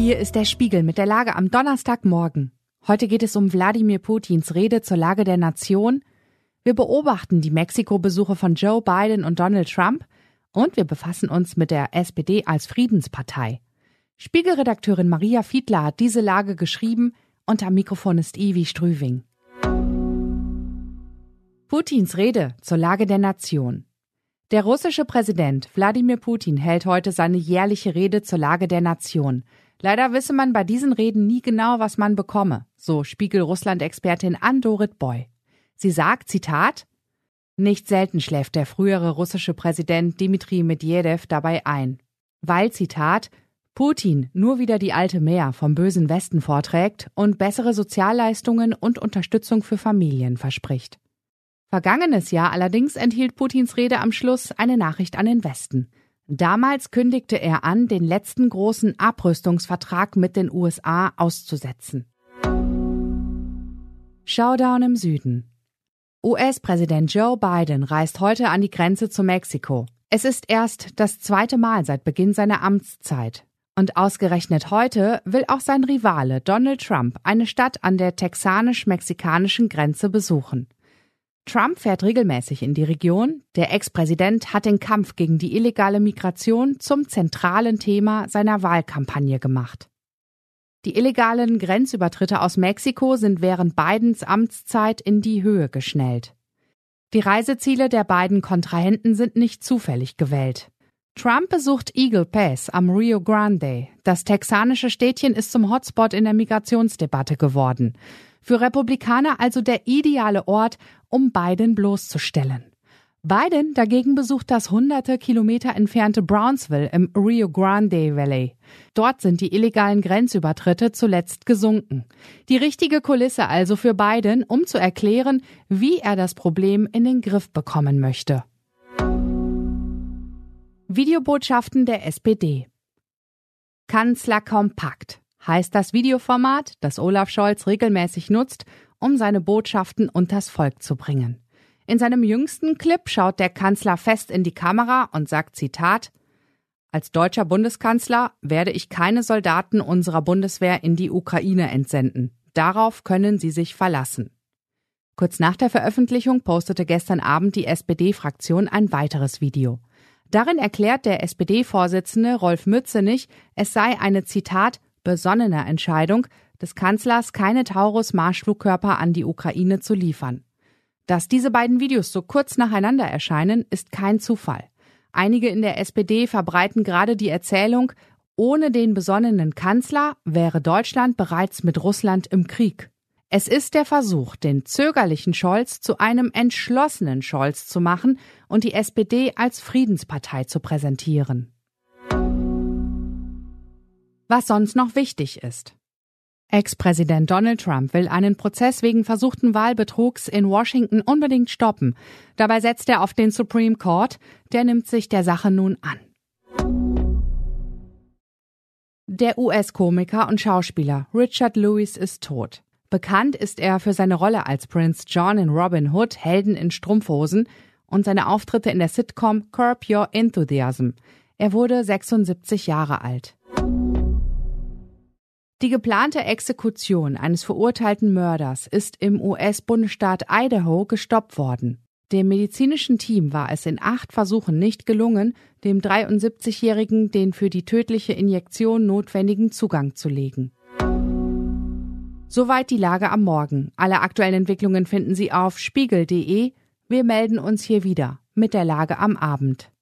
Hier ist der Spiegel mit der Lage am Donnerstagmorgen. Heute geht es um Wladimir Putins Rede zur Lage der Nation. Wir beobachten die Mexiko-Besuche von Joe Biden und Donald Trump und wir befassen uns mit der SPD als Friedenspartei. Spiegelredakteurin Maria Fiedler hat diese Lage geschrieben und am Mikrofon ist Ivi Strüving. Putins Rede zur Lage der Nation. Der russische Präsident Wladimir Putin hält heute seine jährliche Rede zur Lage der Nation. Leider wisse man bei diesen Reden nie genau, was man bekomme, so Spiegel-Russland-Expertin Andorit Boy. Sie sagt, Zitat, nicht selten schläft der frühere russische Präsident Dmitri Medvedev dabei ein, weil, Zitat, Putin nur wieder die alte Meer vom bösen Westen vorträgt und bessere Sozialleistungen und Unterstützung für Familien verspricht. Vergangenes Jahr allerdings enthielt Putins Rede am Schluss eine Nachricht an den Westen. Damals kündigte er an, den letzten großen Abrüstungsvertrag mit den USA auszusetzen. Showdown im Süden. US-Präsident Joe Biden reist heute an die Grenze zu Mexiko. Es ist erst das zweite Mal seit Beginn seiner Amtszeit. Und ausgerechnet heute will auch sein Rivale Donald Trump eine Stadt an der texanisch-mexikanischen Grenze besuchen. Trump fährt regelmäßig in die Region. Der Ex-Präsident hat den Kampf gegen die illegale Migration zum zentralen Thema seiner Wahlkampagne gemacht. Die illegalen Grenzübertritte aus Mexiko sind während Bidens Amtszeit in die Höhe geschnellt. Die Reiseziele der beiden Kontrahenten sind nicht zufällig gewählt. Trump besucht Eagle Pass am Rio Grande. Das texanische Städtchen ist zum Hotspot in der Migrationsdebatte geworden. Für Republikaner also der ideale Ort, um Biden bloßzustellen. Biden dagegen besucht das hunderte Kilometer entfernte Brownsville im Rio Grande Valley. Dort sind die illegalen Grenzübertritte zuletzt gesunken. Die richtige Kulisse also für Biden, um zu erklären, wie er das Problem in den Griff bekommen möchte. Videobotschaften der SPD Kanzler kompakt heißt das Videoformat, das Olaf Scholz regelmäßig nutzt, um seine Botschaften unters Volk zu bringen. In seinem jüngsten Clip schaut der Kanzler fest in die Kamera und sagt Zitat Als deutscher Bundeskanzler werde ich keine Soldaten unserer Bundeswehr in die Ukraine entsenden. Darauf können Sie sich verlassen. Kurz nach der Veröffentlichung postete gestern Abend die SPD-Fraktion ein weiteres Video. Darin erklärt der SPD-Vorsitzende Rolf Mützenich, es sei eine Zitat besonnene Entscheidung des Kanzlers, keine Taurus-Marschflugkörper an die Ukraine zu liefern. Dass diese beiden Videos so kurz nacheinander erscheinen, ist kein Zufall. Einige in der SPD verbreiten gerade die Erzählung, ohne den besonnenen Kanzler wäre Deutschland bereits mit Russland im Krieg. Es ist der Versuch, den zögerlichen Scholz zu einem entschlossenen Scholz zu machen und die SPD als Friedenspartei zu präsentieren was sonst noch wichtig ist. Ex-Präsident Donald Trump will einen Prozess wegen versuchten Wahlbetrugs in Washington unbedingt stoppen. Dabei setzt er auf den Supreme Court, der nimmt sich der Sache nun an. Der US-Komiker und Schauspieler Richard Lewis ist tot. Bekannt ist er für seine Rolle als Prince John in Robin Hood, Helden in Strumpfhosen und seine Auftritte in der Sitcom Curb Your Enthusiasm. Er wurde 76 Jahre alt. Die geplante Exekution eines verurteilten Mörders ist im US-Bundesstaat Idaho gestoppt worden. Dem medizinischen Team war es in acht Versuchen nicht gelungen, dem 73-Jährigen den für die tödliche Injektion notwendigen Zugang zu legen. Soweit die Lage am Morgen. Alle aktuellen Entwicklungen finden Sie auf spiegel.de. Wir melden uns hier wieder mit der Lage am Abend.